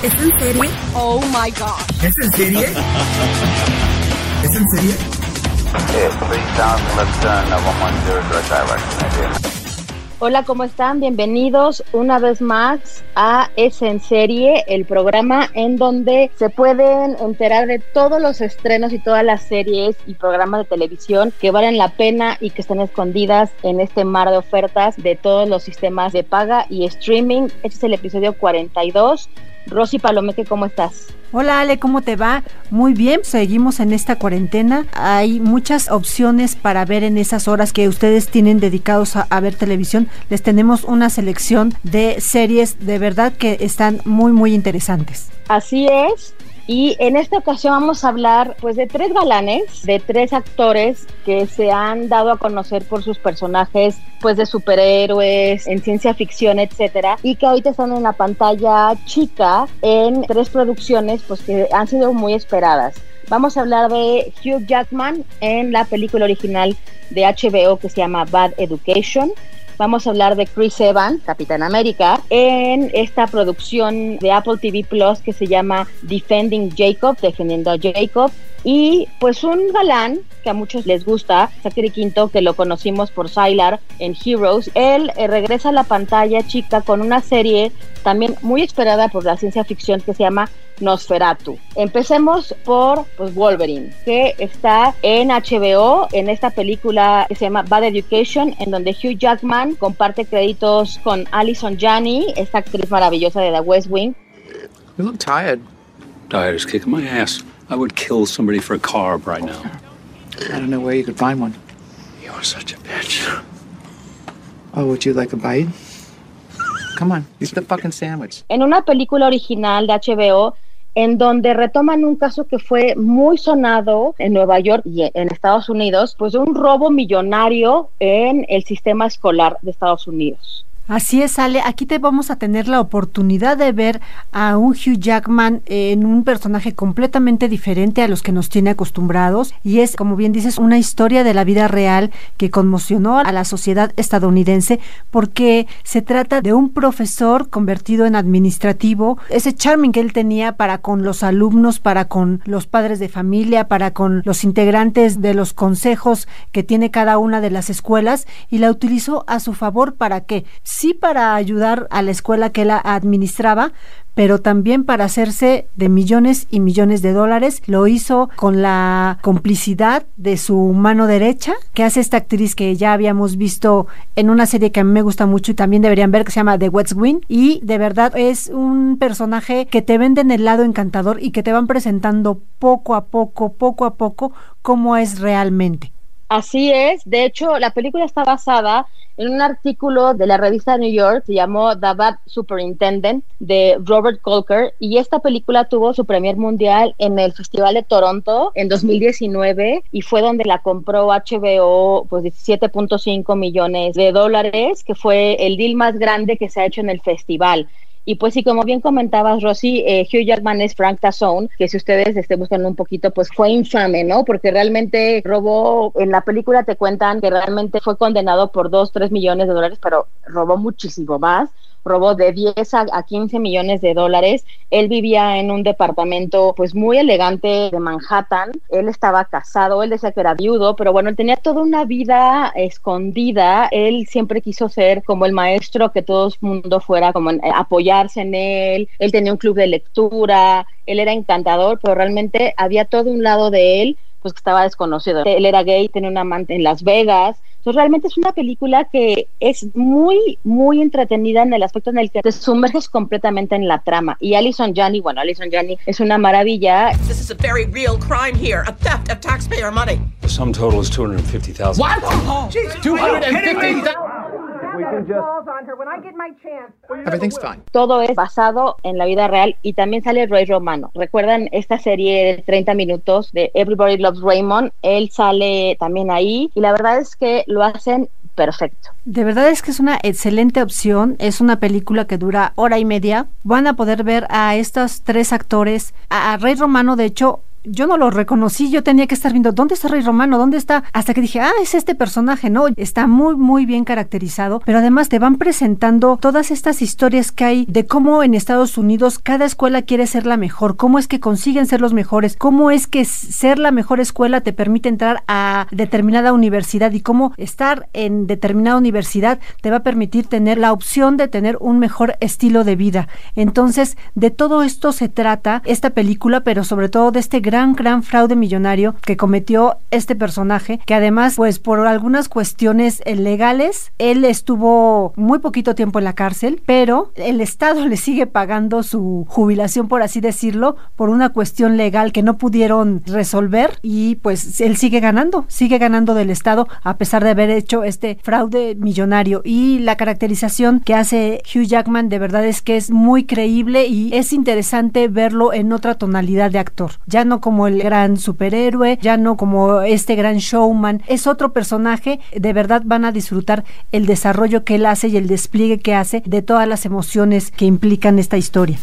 ¿Es en serie? Oh my gosh. ¿Es en serie? ¿Es en serie? Okay, 3000, left turn, 110, direct direction, Hola, ¿cómo están? Bienvenidos una vez más a Es en Serie, el programa en donde se pueden enterar de todos los estrenos y todas las series y programas de televisión que valen la pena y que están escondidas en este mar de ofertas de todos los sistemas de paga y streaming. Este es el episodio 42. Rosy Palomeque, ¿cómo estás? Hola Ale, ¿cómo te va? Muy bien, seguimos en esta cuarentena. Hay muchas opciones para ver en esas horas que ustedes tienen dedicados a, a, ver televisión. Les tenemos una selección de series de verdad que están muy, muy interesantes. Así es. Y en esta ocasión vamos a hablar pues de tres galanes, de tres actores que se han dado a conocer por sus personajes pues de superhéroes, en ciencia ficción, etcétera, y que ahorita están en la pantalla chica en tres producciones pues que han sido muy esperadas. Vamos a hablar de Hugh Jackman en la película original de HBO que se llama Bad Education. Vamos a hablar de Chris Evans, Capitán América, en esta producción de Apple TV Plus que se llama Defending Jacob, defendiendo a Jacob. Y pues un galán que a muchos les gusta, Zachary Quinto, que lo conocimos por Sylar en Heroes, él eh, regresa a la pantalla chica con una serie también muy esperada por la ciencia ficción que se llama Nosferatu. Empecemos por pues, Wolverine, que está en HBO, en esta película que se llama Bad Education, en donde Hugh Jackman comparte créditos con Alison Janney, esta actriz maravillosa de The West Wing. You look tired. Tired as kicking my ass. I would kill somebody for a carb right now. I don't know where you could find one. You're such a bitch. Oh, would you like a bite? Come on, eat the fucking sandwich. En una película original de HBO en donde retoman un caso que fue muy sonado en Nueva York y en Estados Unidos, pues un robo millonario en el sistema escolar de Estados Unidos. Así es, Ale. Aquí te vamos a tener la oportunidad de ver a un Hugh Jackman en un personaje completamente diferente a los que nos tiene acostumbrados. Y es, como bien dices, una historia de la vida real que conmocionó a la sociedad estadounidense porque se trata de un profesor convertido en administrativo. Ese charming que él tenía para con los alumnos, para con los padres de familia, para con los integrantes de los consejos que tiene cada una de las escuelas y la utilizó a su favor para que sí para ayudar a la escuela que él administraba, pero también para hacerse de millones y millones de dólares. Lo hizo con la complicidad de su mano derecha, que hace esta actriz que ya habíamos visto en una serie que a mí me gusta mucho y también deberían ver, que se llama The West Wing. Y de verdad es un personaje que te venden el lado encantador y que te van presentando poco a poco, poco a poco, cómo es realmente. Así es, de hecho la película está basada en un artículo de la revista New York, se llamó The Bad Superintendent de Robert Colker y esta película tuvo su premier mundial en el Festival de Toronto en 2019 y fue donde la compró HBO pues 17.5 millones de dólares, que fue el deal más grande que se ha hecho en el festival. Y pues sí, como bien comentabas, Rosy, eh, Hugh Jackman es Frank Tazone, que si ustedes estén buscando un poquito, pues fue infame, ¿no? Porque realmente robó, en la película te cuentan que realmente fue condenado por 2, 3 millones de dólares, pero robó muchísimo más robó de 10 a, 15 millones de dólares. Él vivía en un departamento pues muy elegante de Manhattan. Él estaba casado, él decía que era viudo, pero bueno, él tenía toda una vida escondida. Él siempre quiso ser como el maestro, que todo el mundo fuera como en, eh, apoyarse en él. Él tenía un club de lectura, él era encantador, pero realmente había todo un lado de él pues que estaba desconocido. Él era gay, tenía un amante en Las Vegas. Entonces realmente es una película que es muy, muy entretenida en el aspecto en el que te sumerges completamente en la trama. Y Alison Janney, bueno, Alison Janney es una maravilla. This is a very real crime here, a theft of taxpayer money. The sum total is 250,000. What? $250,000? Everything's fine. Todo es basado en la vida real y también sale Roy Romano. ¿Recuerdan esta serie de 30 minutos de Everybody Loves Raymond? Él sale también ahí y la verdad es que lo hacen perfecto. De verdad es que es una excelente opción. Es una película que dura hora y media. Van a poder ver a estos tres actores. A, a Rey Romano, de hecho, yo no lo reconocí, yo tenía que estar viendo dónde está Rey Romano, dónde está, hasta que dije, ah, es este personaje, ¿no? Está muy, muy bien caracterizado, pero además te van presentando todas estas historias que hay de cómo en Estados Unidos cada escuela quiere ser la mejor, cómo es que consiguen ser los mejores, cómo es que ser la mejor escuela te permite entrar a determinada universidad y cómo estar en determinada universidad te va a permitir tener la opción de tener un mejor estilo de vida. Entonces, de todo esto se trata esta película, pero sobre todo de este gran, gran fraude millonario que cometió este personaje, que además, pues por algunas cuestiones legales, él estuvo muy poquito tiempo en la cárcel, pero el Estado le sigue pagando su jubilación, por así decirlo, por una cuestión legal que no pudieron resolver y pues él sigue ganando, sigue ganando del Estado a pesar de haber hecho este fraude millonario. Y la caracterización que hace Hugh Jackman de verdad es que es muy creíble y es interesante verlo en otra tonalidad de actor, ya no como el gran superhéroe, ya no como este gran showman, es otro personaje, de verdad van a disfrutar el desarrollo que él hace y el despliegue que hace de todas las emociones que implican esta historia.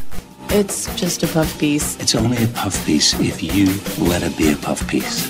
It's just a puff piece. It's only a puff piece if you let it be a puff piece.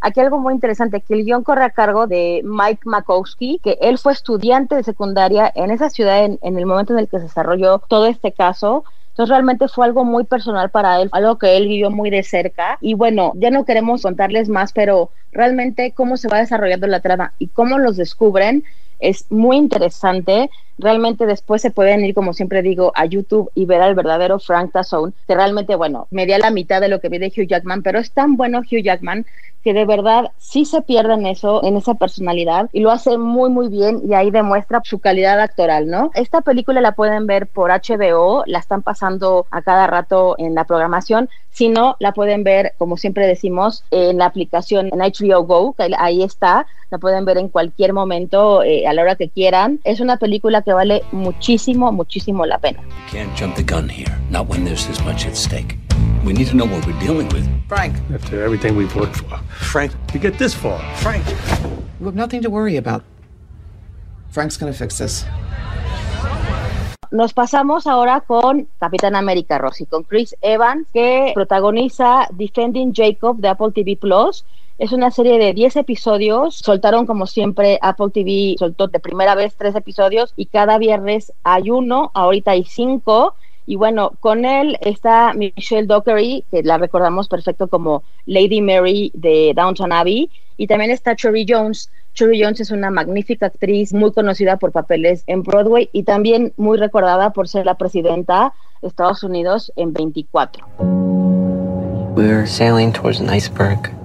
Aquí algo muy interesante, que el guion corre a cargo de Mike Makowski, que él fue estudiante de secundaria en esa ciudad en, en el momento en el que se desarrolló todo este caso. Entonces realmente fue algo muy personal para él, algo que él vivió muy de cerca. Y bueno, ya no queremos contarles más, pero realmente cómo se va desarrollando la trama y cómo los descubren es muy interesante. Realmente después se pueden ir, como siempre digo, a YouTube y ver al verdadero Frank Tazzone, que realmente, bueno, me di a la mitad de lo que vi de Hugh Jackman, pero es tan bueno Hugh Jackman que de verdad sí se pierde en eso, en esa personalidad, y lo hace muy, muy bien, y ahí demuestra su calidad actoral, ¿no? Esta película la pueden ver por HBO, la están pasando a cada rato en la programación, si no, la pueden ver, como siempre decimos, en la aplicación en HBO Go, que ahí está, la pueden ver en cualquier momento, eh, a la hora que quieran. Es una película que vale muchísimo, muchísimo la pena. Can't jump the gun here, not when there's this much at stake. We need to know what we're dealing with. Frank, After everything we've worked for. Frank, To get this far. Frank. You have nothing to worry about. Frank's gonna fix this. Nos pasamos ahora con Capitán América Rossi, con Chris Evans, que protagoniza Defending Jacob de Apple TV Plus. Es una serie de 10 episodios. Soltaron, como siempre, Apple TV soltó de primera vez tres episodios y cada viernes hay uno. Ahorita hay cinco. Y bueno, con él está Michelle Dockery, que la recordamos perfecto como Lady Mary de Downton Abbey. Y también está Cherry Jones. Cherry Jones es una magnífica actriz, muy conocida por papeles en Broadway y también muy recordada por ser la presidenta de Estados Unidos en 24. We're sailing towards an iceberg.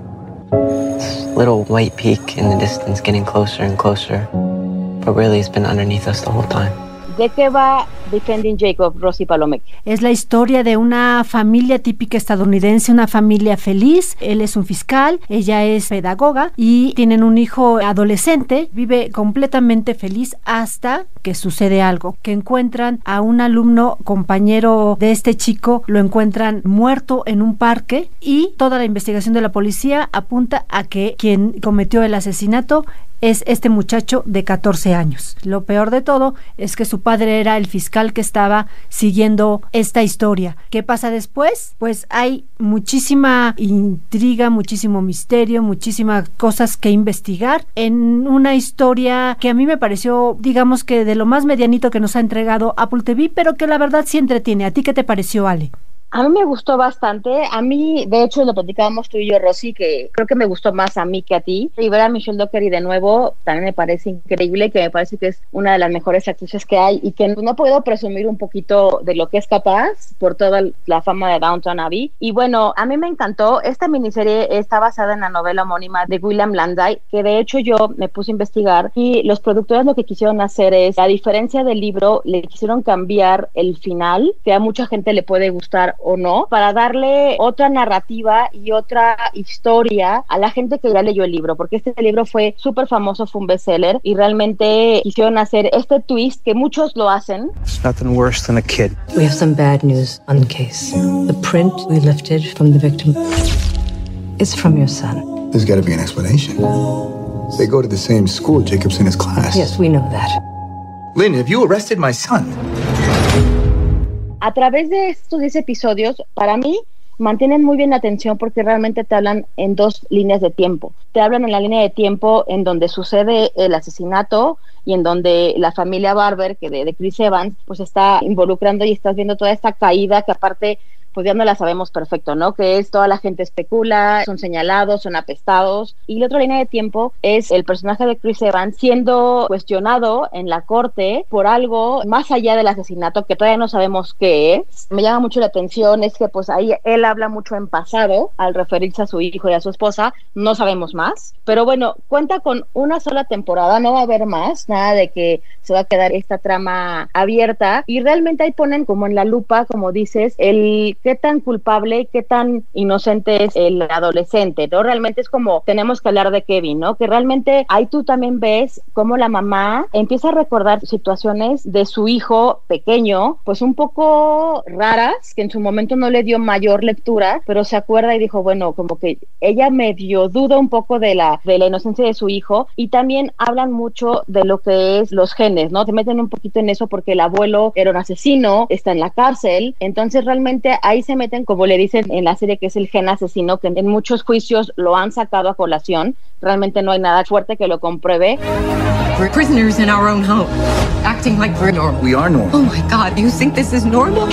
This little white peak in the distance getting closer and closer. But really, it's been underneath us the whole time. ¿De qué va Defending Jacob, Rosy Palomeque? Es la historia de una familia típica estadounidense, una familia feliz. Él es un fiscal, ella es pedagoga y tienen un hijo adolescente. Vive completamente feliz hasta que sucede algo, que encuentran a un alumno compañero de este chico, lo encuentran muerto en un parque y toda la investigación de la policía apunta a que quien cometió el asesinato es este muchacho de 14 años. Lo peor de todo es que su padre era el fiscal que estaba siguiendo esta historia. ¿Qué pasa después? Pues hay muchísima intriga, muchísimo misterio, muchísimas cosas que investigar en una historia que a mí me pareció, digamos que de lo más medianito que nos ha entregado Apple TV, pero que la verdad sí entretiene. ¿A ti qué te pareció, Ale? A mí me gustó bastante. A mí, de hecho, lo platicábamos tú y yo, Rosy, que creo que me gustó más a mí que a ti. Y ver a Michelle Dockery de nuevo también me parece increíble, que me parece que es una de las mejores actrices que hay y que no puedo presumir un poquito de lo que es capaz por toda la fama de Downton Abbey. Y bueno, a mí me encantó. Esta miniserie está basada en la novela homónima de William Landay, que de hecho yo me puse a investigar y los productores lo que quisieron hacer es, a diferencia del libro, le quisieron cambiar el final, que a mucha gente le puede gustar o no, para darle otra narrativa y otra historia a la gente que ya leyó el libro, porque este libro fue súper famoso, fue un bestseller y realmente quisieron hacer este twist que muchos lo hacen. It's nothing worse than a kid. We have some bad news on the case. The print we lifted from the victim is from your son. There's got to be an explanation. They go to the same school. Jacob's in his class. Yes, we know that. Lynn, have you arrested my son? A través de estos 10 episodios, para mí, mantienen muy bien la atención porque realmente te hablan en dos líneas de tiempo. Te hablan en la línea de tiempo en donde sucede el asesinato y en donde la familia Barber, que de, de Chris Evans, pues está involucrando y estás viendo toda esta caída que aparte pues ya no la sabemos perfecto, ¿no? Que es toda la gente especula, son señalados, son apestados. Y la otra línea de tiempo es el personaje de Chris Evans siendo cuestionado en la corte por algo más allá del asesinato que todavía no sabemos qué es. Me llama mucho la atención es que pues ahí él habla mucho en pasado al referirse a su hijo y a su esposa, no sabemos más. Pero bueno, cuenta con una sola temporada, no va a haber más, nada de que se va a quedar esta trama abierta y realmente ahí ponen como en la lupa, como dices, el qué tan culpable y qué tan inocente es el adolescente, ¿no? Realmente es como tenemos que hablar de Kevin, ¿no? Que realmente ahí tú también ves cómo la mamá empieza a recordar situaciones de su hijo pequeño, pues un poco raras, que en su momento no le dio mayor lectura, pero se acuerda y dijo, bueno, como que ella medio duda un poco de la, de la inocencia de su hijo y también hablan mucho de lo que es los genes, ¿no? Se meten un poquito en eso porque el abuelo era un asesino, está en la cárcel, entonces realmente ahí se meten, como le dicen en la serie, que es el gen asesino, que en muchos juicios lo han sacado a colación. Realmente no hay nada fuerte que lo compruebe. We're prisoners in our own home, acting like we're normal. We are normal. Oh my God, you think this is normal?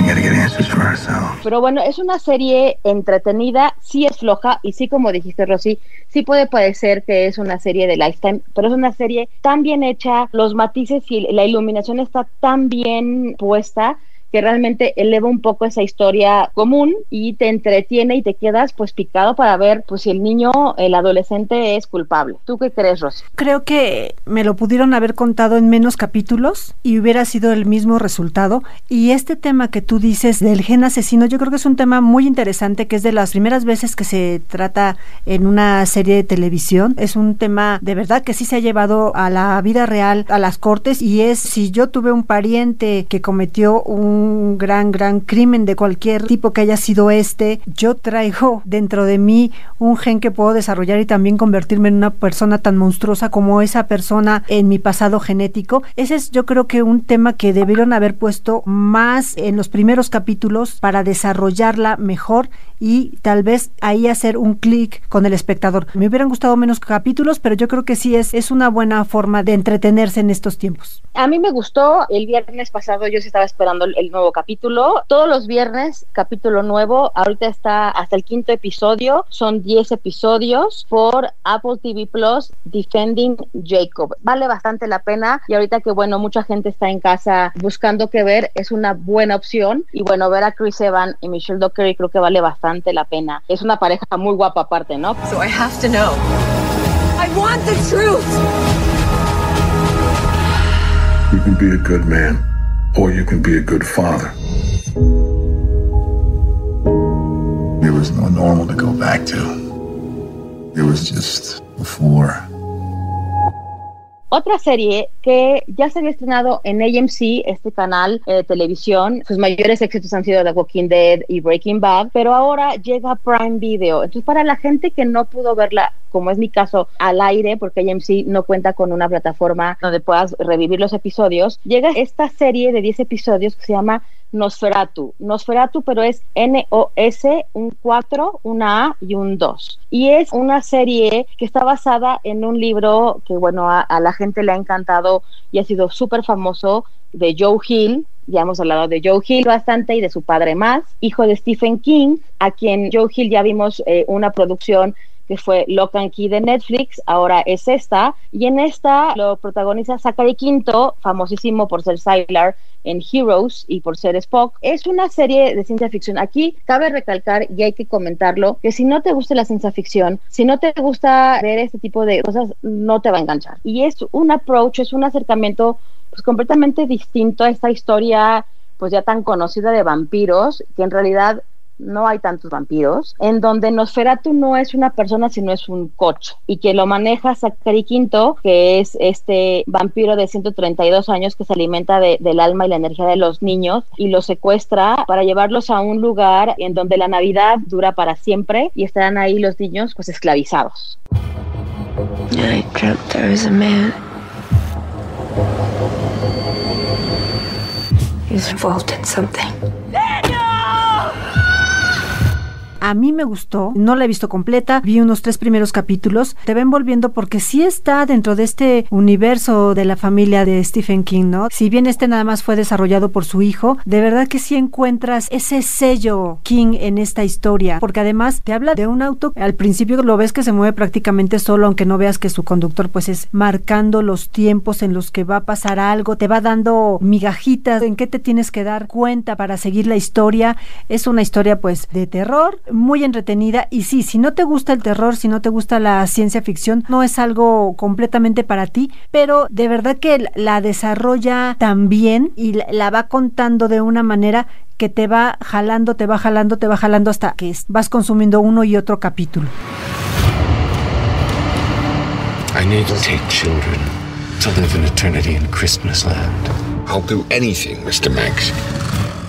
We gotta get answers for ourselves. Pero bueno, es una serie entretenida, sí es floja y sí, como dijiste, Rosy, sí puede parecer que es una serie de Lifetime, pero es una serie tan bien hecha, los matices y la iluminación está tan bien puesta que realmente eleva un poco esa historia común y te entretiene y te quedas pues picado para ver pues si el niño, el adolescente es culpable. ¿Tú qué crees, Rosy? Creo que me lo pudieron haber contado en menos capítulos y hubiera sido el mismo resultado. Y este tema que tú dices del gen asesino, yo creo que es un tema muy interesante, que es de las primeras veces que se trata en una serie de televisión. Es un tema de verdad que sí se ha llevado a la vida real, a las cortes, y es si yo tuve un pariente que cometió un un gran, gran crimen de cualquier tipo que haya sido este, yo traigo dentro de mí un gen que puedo desarrollar y también convertirme en una persona tan monstruosa como esa persona en mi pasado genético. Ese es yo creo que un tema que debieron haber puesto más en los primeros capítulos para desarrollarla mejor y tal vez ahí hacer un clic con el espectador. Me hubieran gustado menos capítulos, pero yo creo que sí es, es una buena forma de entretenerse en estos tiempos. A mí me gustó, el viernes pasado yo sí estaba esperando el nuevo capítulo. Todos los viernes, capítulo nuevo. Ahorita está hasta el quinto episodio. Son 10 episodios por Apple TV Plus, Defending Jacob. Vale bastante la pena. Y ahorita que, bueno, mucha gente está en casa buscando qué ver, es una buena opción. Y bueno, ver a Chris Evans y Michelle Dockery creo que vale bastante la pena. Es una pareja muy guapa aparte, ¿no? So I have to know. I want the truth. You can be a good man, or you can be a good father. There was no normal to go back to. There was just before. Otra serie que ya se había estrenado en AMC, este canal eh, de televisión, sus mayores éxitos han sido The Walking Dead y Breaking Bad, pero ahora llega Prime Video. Entonces, para la gente que no pudo verla, como es mi caso, al aire, porque AMC no cuenta con una plataforma donde puedas revivir los episodios, llega esta serie de 10 episodios que se llama Nosferatu. Nosferatu, pero es N-O-S, un 4, una A y un 2. Y es una serie que está basada en un libro que, bueno, a, la gente le ha encantado y ha sido súper famoso de Joe Hill. Ya hemos hablado de Joe Hill bastante y de su padre más, hijo de Stephen King, a quien Joe Hill ya vimos eh, una producción que fue Lock and Key de Netflix, ahora es esta, y en esta lo protagoniza Zachary Quinto, famosísimo por ser Sylar en Heroes y por ser Spock. Es una serie de ciencia ficción. Aquí cabe recalcar, y hay que comentarlo, que si no te gusta la ciencia ficción, si no te gusta ver este tipo de cosas, no te va a enganchar. Y es un approach, es un acercamiento pues completamente distinto a esta historia pues ya tan conocida de vampiros, que en realidad no hay tantos vampiros, en donde Nosferatu no es una persona, sino es un coche, y que lo maneja Zachary Quinto, que es este vampiro de 132 años que se alimenta de, del alma y la energía de los niños, y los secuestra para llevarlos a un lugar en donde la Navidad dura para siempre, y estarán ahí los niños pues esclavizados. I dreamt there was a man. He was involved in something. A mí me gustó, no la he visto completa, vi unos tres primeros capítulos, te va envolviendo porque sí está dentro de este universo de la familia de Stephen King, ¿no? Si bien este nada más fue desarrollado por su hijo, de verdad que sí encuentras ese sello King en esta historia, porque además te habla de un auto, al principio lo ves que se mueve prácticamente solo, aunque no veas que su conductor pues es marcando los tiempos en los que va a pasar algo, te va dando migajitas en qué te tienes que dar cuenta para seguir la historia. Es una historia pues de terror, muy entretenida y sí, si no te gusta el terror, si no te gusta la ciencia ficción, no es algo completamente para ti, pero de verdad que la desarrolla también y la va contando de una manera que te va jalando, te va jalando, te va jalando hasta que vas consumiendo uno y otro capítulo. I need to take children to live in eternity in Christmas land. I'll do anything, Mr. Max.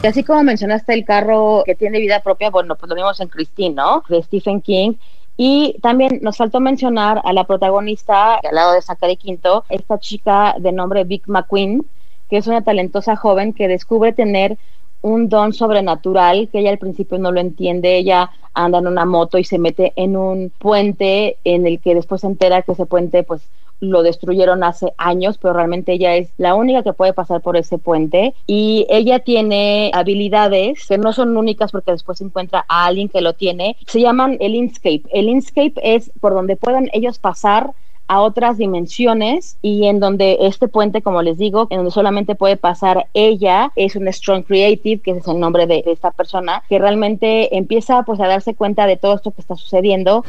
Y así como mencionaste el carro que tiene vida propia, bueno, pues lo vimos en Christine, ¿no? De Stephen King. Y también nos faltó mencionar a la protagonista, al lado de Zachary Quinto, esta chica de nombre Vic McQueen, que es una talentosa joven que descubre tener un don sobrenatural que ella al principio no lo entiende, ella anda en una moto y se mete en un puente en el que después se entera que ese puente pues lo destruyeron hace años, pero realmente ella es la única que puede pasar por ese puente y ella tiene habilidades que no son únicas porque después encuentra a alguien que lo tiene. Se llaman el Inkscape. El Inkscape es por donde pueden ellos pasar a otras dimensiones y en donde este puente, como les digo, en donde solamente puede pasar ella, es un Strong Creative, que es el nombre de esta persona, que realmente empieza pues a darse cuenta de todo esto que está sucediendo.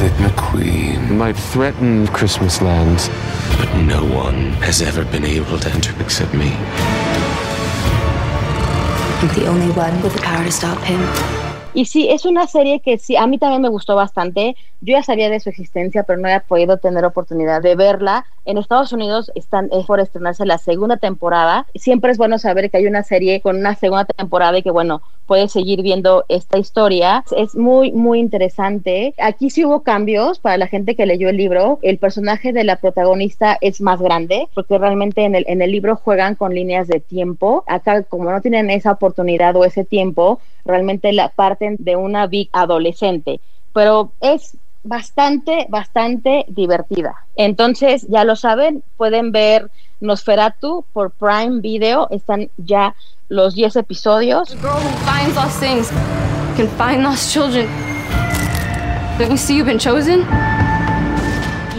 Vic McQueen might threaten Christmas lands, but no one has ever been able to enter except me. I'm the only one with the power to stop him. Y sí, es una serie que sí, a mí también me gustó bastante. Yo ya sabía de su existencia, pero no había podido tener oportunidad de verla. En Estados Unidos están es por estrenarse la segunda temporada. Siempre es bueno saber que hay una serie con una segunda temporada y que, bueno, puedes seguir viendo esta historia. Es muy, muy interesante. Aquí sí hubo cambios para la gente que leyó el libro. El personaje de la protagonista es más grande, porque realmente en el, en el libro juegan con líneas de tiempo. Acá, como no tienen esa oportunidad o ese tiempo, realmente la de una big adolescente. Pero es bastante, bastante divertida. Entonces, ya lo saben, pueden ver Nosferatu por Prime Video. Están ya los 10 episodios. The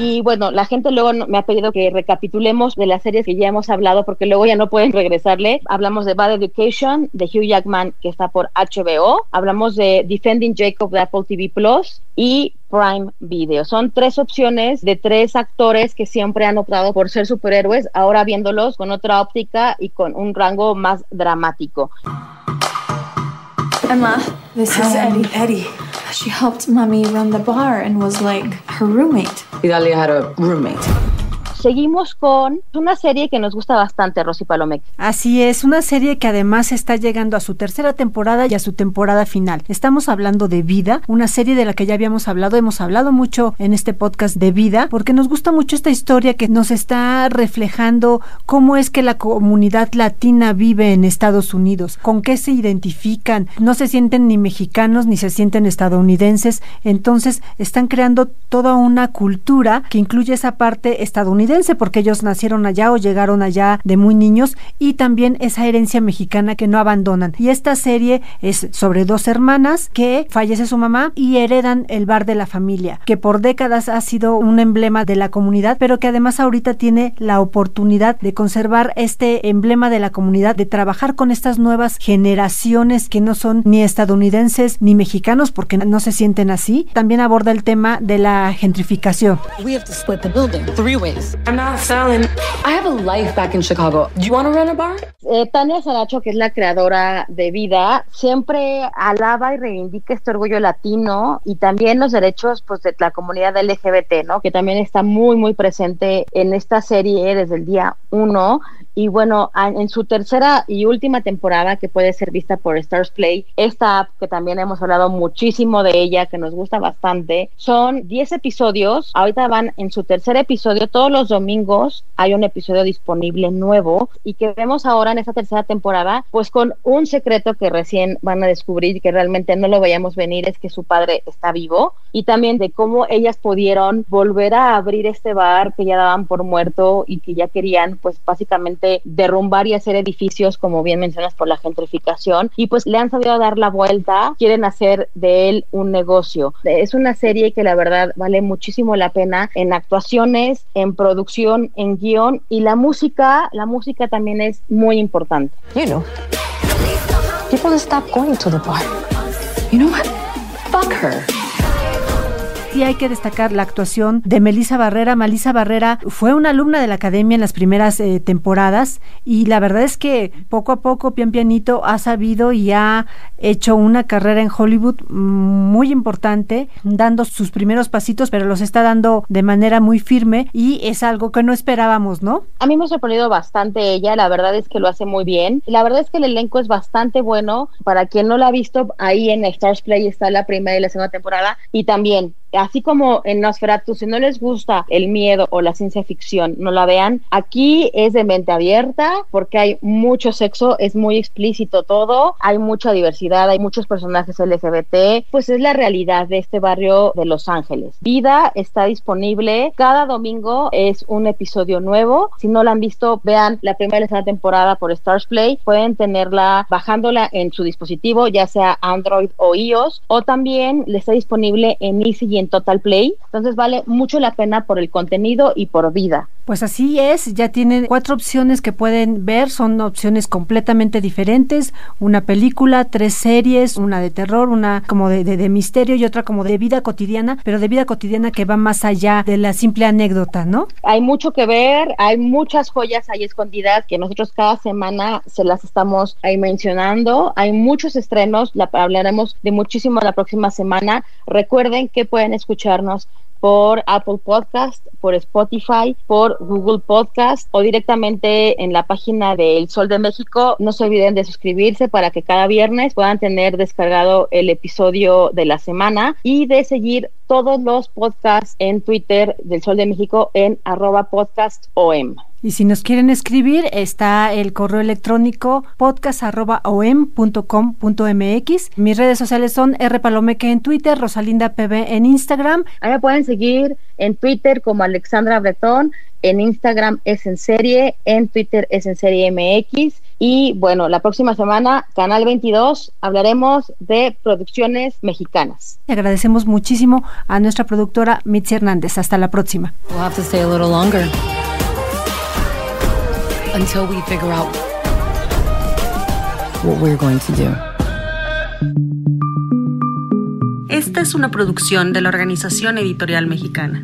Y bueno, la gente luego me ha pedido que recapitulemos de las series que ya hemos hablado porque luego ya no pueden regresarle. Hablamos de Bad Education, de Hugh Jackman, que está por HBO. Hablamos de Defending Jacob de Apple TV Plus y Prime Video. Son tres opciones de tres actores que siempre han optado por ser superhéroes, ahora viéndolos con otra óptica y con un rango más dramático. Emma, this is Eddie. Eddie. She helped mommy run the bar and was like her roommate. Idalia had a roommate. Seguimos con una serie que nos gusta bastante, Rosy Palomec. Así es, una serie que además está llegando a su tercera temporada y a su temporada final. Estamos hablando de Vida, una serie de la que ya habíamos hablado, hemos hablado mucho en este podcast de Vida, porque nos gusta mucho esta historia que nos está reflejando cómo es que la comunidad latina vive en Estados Unidos, con qué se identifican, no se sienten ni mexicanos ni se sienten estadounidenses, entonces están creando toda una cultura que incluye esa parte estadounidense porque ellos nacieron allá o llegaron allá de muy niños y también esa herencia mexicana que no abandonan. Y esta serie es sobre dos hermanas que fallece su mamá y heredan el bar de la familia, que por décadas ha sido un emblema de la comunidad, pero que además ahorita tiene la oportunidad de conservar este emblema de la comunidad, de trabajar con estas nuevas generaciones que no son ni estadounidenses ni mexicanos porque no se sienten así. También aborda el tema de la gentrificación. We have to split the building three ways. I'm not selling. I have a life back in Chicago. Do you want to run a bar? Eh, Tania Saracho, que es la creadora de Vida, siempre alaba y reivindica este orgullo latino y también los derechos pues, de la comunidad LGBT, ¿no? que también está muy, muy presente en esta serie desde el día uno. Y bueno, en su tercera y última temporada, que puede ser vista por Stars Play, esta app que también hemos hablado muchísimo de ella, que nos gusta bastante, son 10 episodios. Ahorita van en su tercer episodio. Todos los domingos hay un episodio disponible nuevo y que vemos ahora en esta tercera temporada, pues con un secreto que recién van a descubrir que realmente no lo veíamos venir, es que su padre está vivo y también de cómo ellas pudieron volver a abrir este bar que ya daban por muerto y que ya querían pues básicamente derrumbar y hacer edificios como bien mencionas por la gentrificación y pues le han sabido dar la vuelta, quieren hacer de él un negocio. Es una serie que la verdad vale muchísimo la pena en actuaciones, en producción, en guion y la música, la música también es muy importante. You know, people stop going to the bar. You know what? Fuck her. Y hay que destacar la actuación de Melissa Barrera. Melissa Barrera fue una alumna de la academia en las primeras eh, temporadas y la verdad es que poco a poco, pian pianito, ha sabido y ha hecho una carrera en Hollywood muy importante, dando sus primeros pasitos, pero los está dando de manera muy firme y es algo que no esperábamos, ¿no? A mí me ha sorprendido bastante ella, la verdad es que lo hace muy bien. La verdad es que el elenco es bastante bueno. Para quien no la ha visto, ahí en Stars Play está la primera y la segunda temporada y también así como en Nosferatu, si no les gusta el miedo o la ciencia ficción, no la vean. Aquí es de mente abierta porque hay mucho sexo, es muy explícito todo, hay mucha diversidad, hay muchos personajes LGBT, pues es la realidad de este barrio de Los Ángeles. Vida está disponible, cada domingo es un episodio nuevo. Si no la han visto, vean la primera y segunda temporada por Stars Play, pueden tenerla bajándola en su dispositivo, ya sea Android o iOS, o también está disponible en y en Total Play. Entonces vale mucho la pena por el contenido y por vida. Pues así es, ya tienen cuatro opciones que pueden ver, son opciones completamente diferentes, una película, tres series, una de terror, una como de, de, de, misterio y otra como de vida cotidiana, pero de vida cotidiana que va más allá de la simple anécdota, ¿no? Hay mucho que ver, hay muchas joyas ahí escondidas que nosotros cada semana se las estamos ahí mencionando, hay muchos estrenos, la, hablaremos de muchísimo la próxima semana. Recuerden que pueden escucharnos por Apple Podcast, por Spotify, por Google Podcast o directamente en la página de El Sol de México. No se olviden de suscribirse para que cada viernes puedan tener descargado el episodio de la semana y de seguir todos los podcasts en Twitter del Sol de México en arroba podcastom. Y si nos quieren escribir, está el correo electrónico podcast.om.com.mx. Mis redes sociales son rpalomeque en Twitter, Rosalinda PB en Instagram. Ahí me pueden seguir en Twitter como Alexandra Bretón, en Instagram es en serie, en Twitter es en serie MX. Y bueno, la próxima semana, Canal 22, hablaremos de producciones mexicanas. Agradecemos muchísimo a nuestra productora Mitzi Hernández. Hasta la próxima. We'll have to stay a little longer. until we figure out what we're going to do. Esta es una producción de la Organización Editorial Mexicana.